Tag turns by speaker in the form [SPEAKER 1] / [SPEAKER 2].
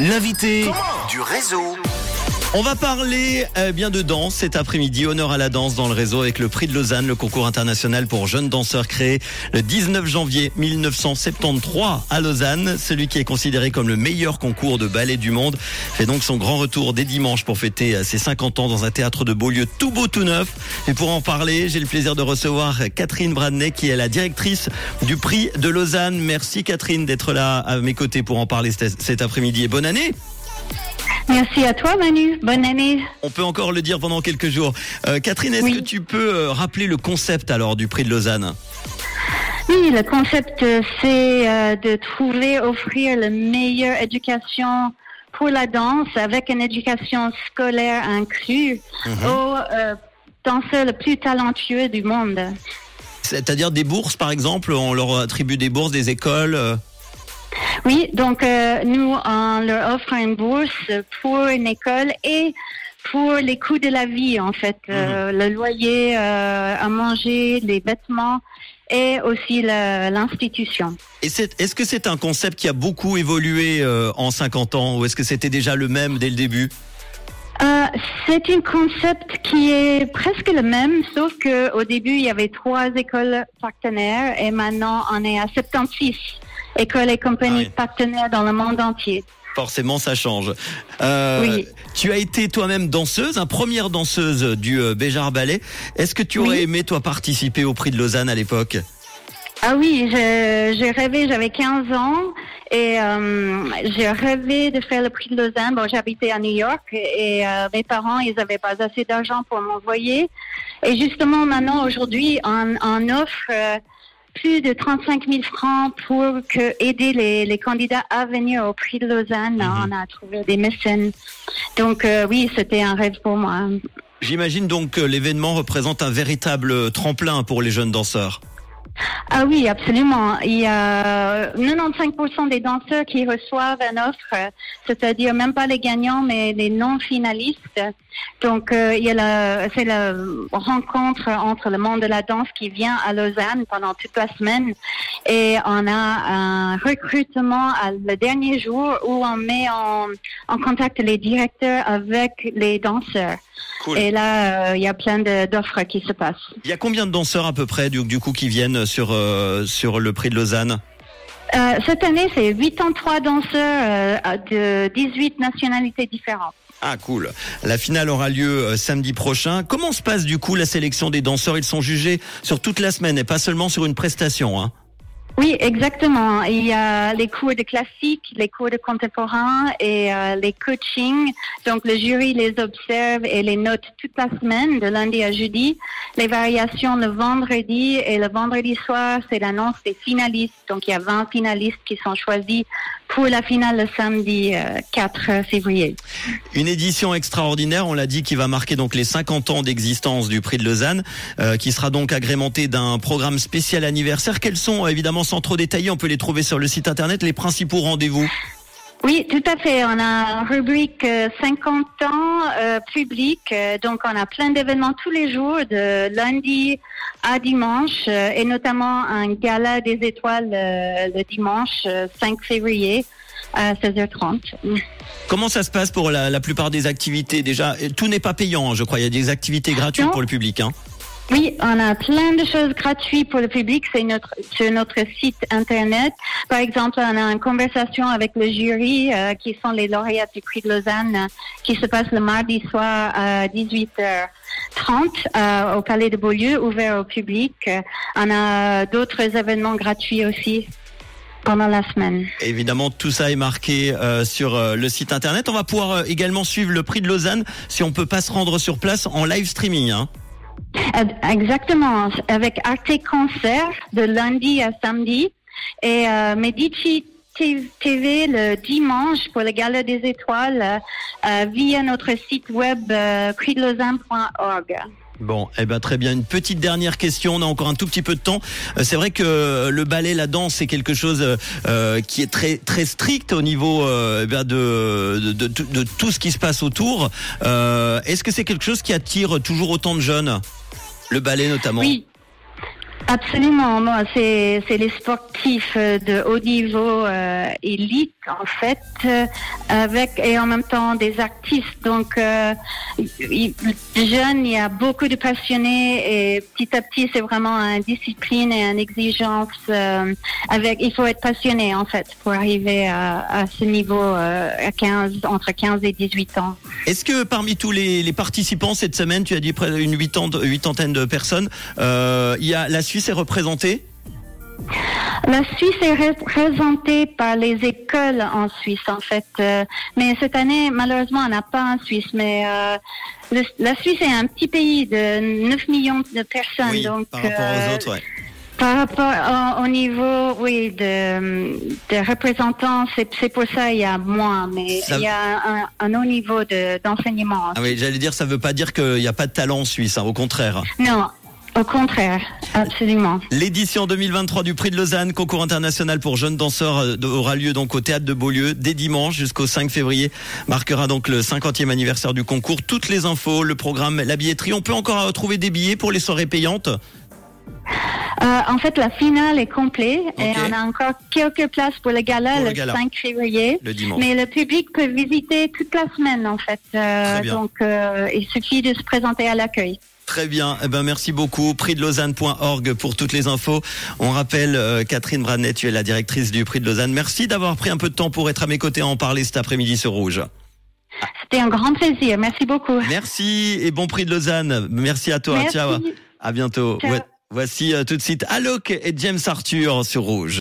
[SPEAKER 1] L'invité du réseau. On va parler euh, bien de danse cet après-midi. Honneur à la danse dans le réseau avec le prix de Lausanne, le concours international pour jeunes danseurs créé le 19 janvier 1973 à Lausanne. Celui qui est considéré comme le meilleur concours de ballet du monde fait donc son grand retour dès dimanche pour fêter euh, ses 50 ans dans un théâtre de Beaulieu tout beau tout neuf. Et pour en parler, j'ai le plaisir de recevoir Catherine Bradney qui est la directrice du prix de Lausanne. Merci Catherine d'être là à mes côtés pour en parler cet cet après-midi et bonne année.
[SPEAKER 2] Merci à toi Manu, bonne année.
[SPEAKER 1] On peut encore le dire pendant quelques jours. Euh, Catherine, est-ce
[SPEAKER 2] Oui.
[SPEAKER 1] que tu peux euh, rappeler le concept alors du prix de Lausanne?
[SPEAKER 2] Oui, le concept euh, c'est euh, de trouver, offrir la meilleure éducation pour la danse avec une éducation scolaire inclue aux euh, danseurs les plus talentueux du monde.
[SPEAKER 1] C'est-à-dire des bourses par exemple, on leur attribue des bourses des écoles.
[SPEAKER 2] Oui, donc euh, nous, on leur offre une bourse pour une école et pour les coûts de la vie, en fait. Euh, le loyer, euh, à manger, les vêtements et aussi l'institution.
[SPEAKER 1] Est-ce que c'est un concept qui a beaucoup évolué en 50 ans ou est-ce que c'était déjà le même dès le début?
[SPEAKER 2] Euh, c'est un concept qui est presque le même, sauf que au début, il y avait trois écoles partenaires et maintenant, on est à 76 et compagnies
[SPEAKER 1] Ah oui.
[SPEAKER 2] partenaires dans le monde entier.
[SPEAKER 1] Forcément, ça change. Euh,
[SPEAKER 2] Oui.
[SPEAKER 1] Tu as été toi-même danseuse, hein, première danseuse du euh, Béjar Ballet. Est-ce que tu aurais
[SPEAKER 2] Oui.
[SPEAKER 1] aimé toi participer au prix de Lausanne à l'époque?
[SPEAKER 2] Ah oui, j'ai rêvé, j'avais 15 ans et euh, j'ai rêvé de faire le prix de Lausanne. Bon, j'habitais à New York et euh, mes parents, ils n'avaient pas assez d'argent pour m'envoyer. Et justement, maintenant, aujourd'hui, on, on offre euh, plus de 35 000 francs pour que, aider les, les candidats à venir au prix de Lausanne. On a trouvé des mécènes. Donc euh, oui, c'était un rêve pour moi.
[SPEAKER 1] J'imagine donc que l'événement représente un véritable tremplin pour les jeunes danseurs.
[SPEAKER 2] Ah oui, absolument. Il y a 95% des danseurs qui reçoivent une offre, euh, c'est-à-dire même pas les gagnants, mais les non-finalistes. Donc, euh, il y a la, c'est la rencontre entre le monde de la danse qui vient à Lausanne pendant toute la semaine. Et on a un recrutement à le dernier jour où on met en, en contact les directeurs avec les danseurs.
[SPEAKER 1] Cool.
[SPEAKER 2] Et là, euh, il y a plein d'offres qui se passent.
[SPEAKER 1] Il y a combien de danseurs à peu près du, du coup qui viennent sur euh, sur le prix de Lausanne
[SPEAKER 2] Euh, cette année, c'est 83 danseurs euh, de 18 nationalités différentes.
[SPEAKER 1] Ah cool. La finale aura lieu samedi prochain. Comment se passe du coup la sélection des danseurs? Ils sont jugés sur toute la semaine et pas seulement sur une prestation. Hein?
[SPEAKER 2] Oui, exactement. Il y a les cours de classique, les cours de contemporain et euh, les coachings. Donc, le jury les observe et les note toute la semaine, de lundi à jeudi. Les variations le vendredi et le vendredi soir, c'est l'annonce des finalistes. Donc, il y a 20 finalistes qui sont choisis pour la finale le samedi euh, 4 février.
[SPEAKER 1] Une édition extraordinaire, on l'a dit, qui va marquer donc les 50 ans d'existence du prix de Lausanne, euh, qui sera donc agrémenté d'un programme spécial anniversaire. Quels sont, évidemment, sans trop détailler, on peut les trouver sur le site internet, les principaux rendez-vous
[SPEAKER 2] Oui, tout à fait. On a une rubrique euh, 50 ans euh, public. Euh, donc, on a plein d'événements tous les jours, de lundi à dimanche, euh, et notamment un gala des étoiles euh, le dimanche euh, 5 février à 16h30.
[SPEAKER 1] Comment ça se passe pour la, la plupart des activités? Déjà, tout n'est pas payant, hein, je crois. Il y a des activités gratuites
[SPEAKER 2] Non.
[SPEAKER 1] pour le public. Hein.
[SPEAKER 2] Oui, on a plein de choses gratuites pour le public. C'est notre sur notre site internet. Par exemple, on a une conversation avec le jury, euh, qui sont les lauréats du prix de Lausanne, euh, qui se passe le mardi soir à 18h30 euh, au Palais de Beaulieu, ouvert au public. On a d'autres événements gratuits aussi pendant la semaine.
[SPEAKER 1] Évidemment, tout ça est marqué euh, sur euh, le site internet. On va pouvoir euh, également suivre le prix de Lausanne si on peut pas se rendre sur place en live streaming. Hein.
[SPEAKER 2] Exactement, avec Arte Concert de lundi à samedi. Et euh, Medici TV le dimanche pour le Gala des Étoiles euh, euh, via notre site web euh.
[SPEAKER 1] Bon, eh ben très bien. Une petite dernière question. On a encore un tout petit peu de temps. Euh, C'est vrai que le ballet, la danse, c'est quelque chose euh, qui est très très strict au niveau euh, eh ben, de, de, de, de tout ce qui se passe autour. Euh, Est-ce que c'est quelque chose qui attire toujours autant de jeunes? Le ballet notamment?
[SPEAKER 2] Oui. Absolument, moi, c'est les sportifs euh, de haut niveau euh, élite en fait, euh, avec et en même temps des artistes. Donc, euh, il- jeune, il y a beaucoup de passionnés et petit à petit, c'est vraiment une discipline et une exigence. euh, avec, il faut être passionné en fait pour arriver à, ce niveau à 15, entre 15 et 18 ans.
[SPEAKER 1] Est-ce que parmi tous les, les participants cette semaine, tu as dit près d'une huitantaine de personnes, il y a la Suisse est représentée
[SPEAKER 2] La Suisse est représentée par les écoles en Suisse, en fait. Euh, mais cette année, malheureusement, on n'a pas en Suisse. Mais euh, le- la Suisse est un petit pays de 9 millions de personnes.
[SPEAKER 1] Oui,
[SPEAKER 2] donc,
[SPEAKER 1] par rapport
[SPEAKER 2] euh,
[SPEAKER 1] aux autres, ouais.
[SPEAKER 2] Par rapport au, au niveau, oui, de, de représentants, c'est pour ça il y a moins. Mais
[SPEAKER 1] Ça-
[SPEAKER 2] il y a un, un haut niveau de- d'enseignement.
[SPEAKER 1] Ah oui, j'allais dire, ça veut pas dire qu'il n'y a pas de talent en Suisse, hein, au contraire.
[SPEAKER 2] Non, au contraire, absolument.
[SPEAKER 1] L'édition 2023 du Prix de Lausanne, concours international pour jeunes danseurs, euh, aura lieu donc au théâtre de Beaulieu dès dimanche jusqu'au 5 février. Marquera donc le 50e anniversaire du concours. Toutes les infos, le programme, la billetterie. On peut encore trouver des billets pour les soirées payantes?
[SPEAKER 2] Euh, en fait, la finale est complète et on a encore quelques places pour le gala
[SPEAKER 1] Pour le
[SPEAKER 2] le,
[SPEAKER 1] gala.
[SPEAKER 2] 5 février.
[SPEAKER 1] Le dimanche.
[SPEAKER 2] Mais le public peut visiter toute la semaine en fait. Euh, donc, euh, il suffit de se présenter à l'accueil.
[SPEAKER 1] Très bien. Eh ben, merci beaucoup. Prix de Lausanne.org pour toutes les infos. On rappelle, euh, Catherine Branet, tu es la directrice du Prix de Lausanne. Merci d'avoir pris un peu de temps pour être à mes côtés à en parler cet après-midi sur Rouge.
[SPEAKER 2] C'était un grand plaisir. Merci beaucoup.
[SPEAKER 1] Merci et bon Prix de Lausanne. Merci à toi.
[SPEAKER 2] Merci.
[SPEAKER 1] Ciao. À bientôt.
[SPEAKER 2] Ciao.
[SPEAKER 1] Voici euh, tout de suite Alok et James Arthur sur Rouge.